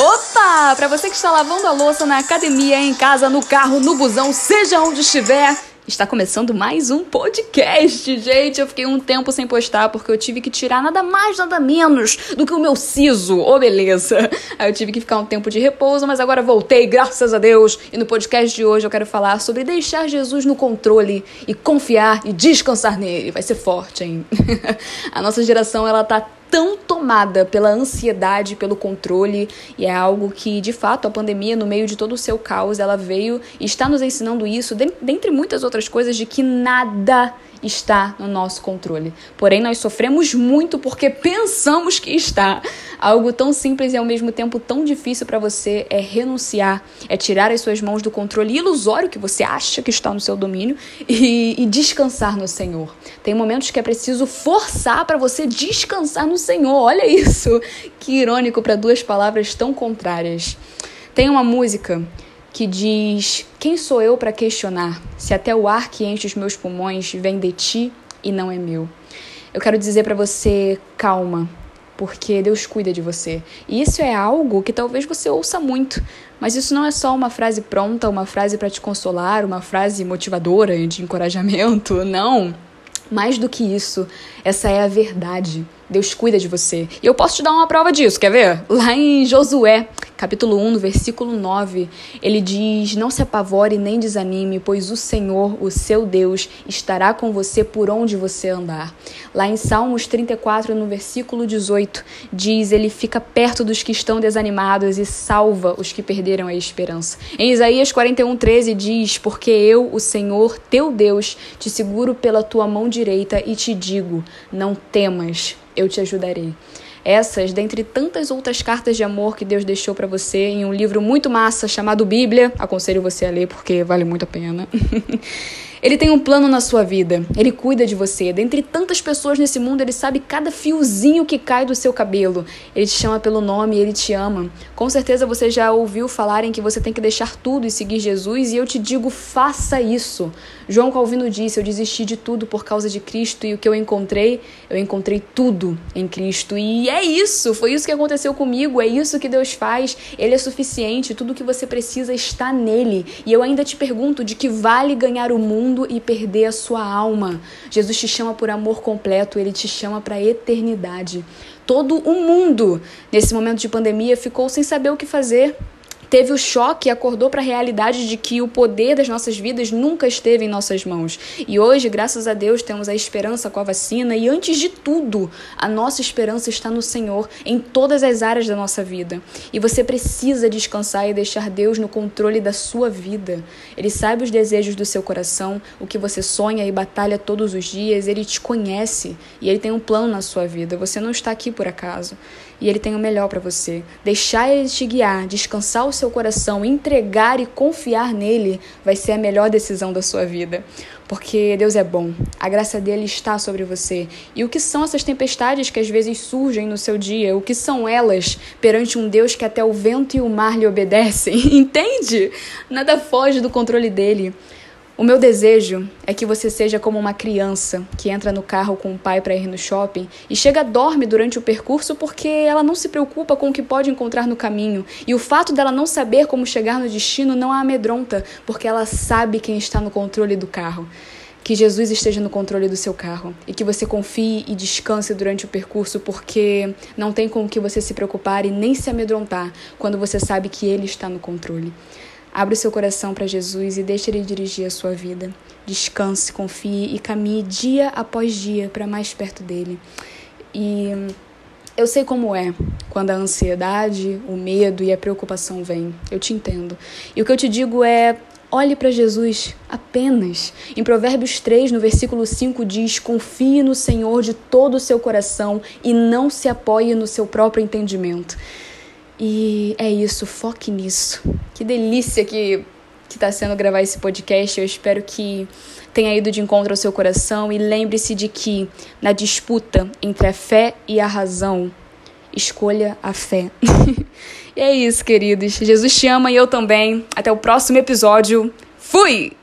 Opa! Para você que está lavando a louça na academia, em casa, no carro, no busão, seja onde estiver, está começando mais um podcast, gente. Eu fiquei um tempo sem postar porque eu tive que tirar nada mais, nada menos do que o meu siso. Ô, oh, beleza. Aí eu tive que ficar um tempo de repouso, mas agora voltei, graças a Deus. E no podcast de hoje eu quero falar sobre deixar Jesus no controle e confiar e descansar nele. Vai ser forte, hein? a nossa geração, ela tá tão tomada pela ansiedade, pelo controle, e é algo que, de fato, a pandemia, no meio de todo o seu caos, ela veio e está nos ensinando isso, dentre muitas outras coisas, de que nada está no nosso controle. Porém, nós sofremos muito porque pensamos que está. Algo tão simples e ao mesmo tempo tão difícil para você é renunciar, é tirar as suas mãos do controle ilusório que você acha que está no seu domínio e, e descansar no Senhor. Tem momentos que é preciso forçar para você descansar no Senhor. Olha isso! Que irônico para duas palavras tão contrárias. Tem uma música que diz: Quem sou eu para questionar se até o ar que enche os meus pulmões vem de ti e não é meu? Eu quero dizer para você: calma, porque Deus cuida de você. E isso é algo que talvez você ouça muito, mas isso não é só uma frase pronta, uma frase para te consolar, uma frase motivadora de encorajamento, não. Mais do que isso, essa é a verdade. Deus cuida de você. E eu posso te dar uma prova disso, quer ver? Lá em Josué, capítulo 1, versículo 9, ele diz: Não se apavore nem desanime, pois o Senhor, o seu Deus, estará com você por onde você andar. Lá em Salmos 34, no versículo 18, diz: Ele fica perto dos que estão desanimados e salva os que perderam a esperança. Em Isaías 41, 13 diz: Porque eu, o Senhor, teu Deus, te seguro pela tua mão direita e te digo: Não temas eu te ajudarei. Essas, dentre tantas outras cartas de amor que Deus deixou para você em um livro muito massa chamado Bíblia, aconselho você a ler porque vale muito a pena. Ele tem um plano na sua vida. Ele cuida de você. Dentre tantas pessoas nesse mundo, ele sabe cada fiozinho que cai do seu cabelo. Ele te chama pelo nome, ele te ama. Com certeza você já ouviu falarem que você tem que deixar tudo e seguir Jesus, e eu te digo, faça isso. João Calvino disse: Eu desisti de tudo por causa de Cristo, e o que eu encontrei, eu encontrei tudo em Cristo. E é isso, foi isso que aconteceu comigo, é isso que Deus faz. Ele é suficiente, tudo que você precisa está nele. E eu ainda te pergunto: de que vale ganhar o mundo? Mundo e perder a sua alma. Jesus te chama por amor completo, ele te chama para a eternidade. Todo o mundo, nesse momento de pandemia, ficou sem saber o que fazer teve o choque e acordou para a realidade de que o poder das nossas vidas nunca esteve em nossas mãos. E hoje, graças a Deus, temos a esperança com a vacina e antes de tudo, a nossa esperança está no Senhor em todas as áreas da nossa vida. E você precisa descansar e deixar Deus no controle da sua vida. Ele sabe os desejos do seu coração, o que você sonha e batalha todos os dias, ele te conhece e ele tem um plano na sua vida. Você não está aqui por acaso. E ele tem o melhor para você. Deixar ele te guiar, descansar o seu coração, entregar e confiar nele vai ser a melhor decisão da sua vida. Porque Deus é bom, a graça dele está sobre você. E o que são essas tempestades que às vezes surgem no seu dia? O que são elas perante um Deus que até o vento e o mar lhe obedecem? Entende? Nada foge do controle dele. O meu desejo é que você seja como uma criança que entra no carro com o pai para ir no shopping e chega dorme durante o percurso porque ela não se preocupa com o que pode encontrar no caminho. E o fato dela não saber como chegar no destino não a amedronta, porque ela sabe quem está no controle do carro. Que Jesus esteja no controle do seu carro e que você confie e descanse durante o percurso, porque não tem com o que você se preocupar e nem se amedrontar quando você sabe que Ele está no controle. Abra o seu coração para Jesus e deixe Ele dirigir a sua vida. Descanse, confie e caminhe dia após dia para mais perto dele. E eu sei como é quando a ansiedade, o medo e a preocupação vêm. Eu te entendo. E o que eu te digo é: olhe para Jesus apenas. Em Provérbios 3, no versículo 5, diz: Confie no Senhor de todo o seu coração e não se apoie no seu próprio entendimento. E é isso, foque nisso. Que delícia que que está sendo gravar esse podcast. Eu espero que tenha ido de encontro ao seu coração e lembre-se de que na disputa entre a fé e a razão, escolha a fé. e é isso, queridos. Jesus te ama e eu também. Até o próximo episódio. Fui!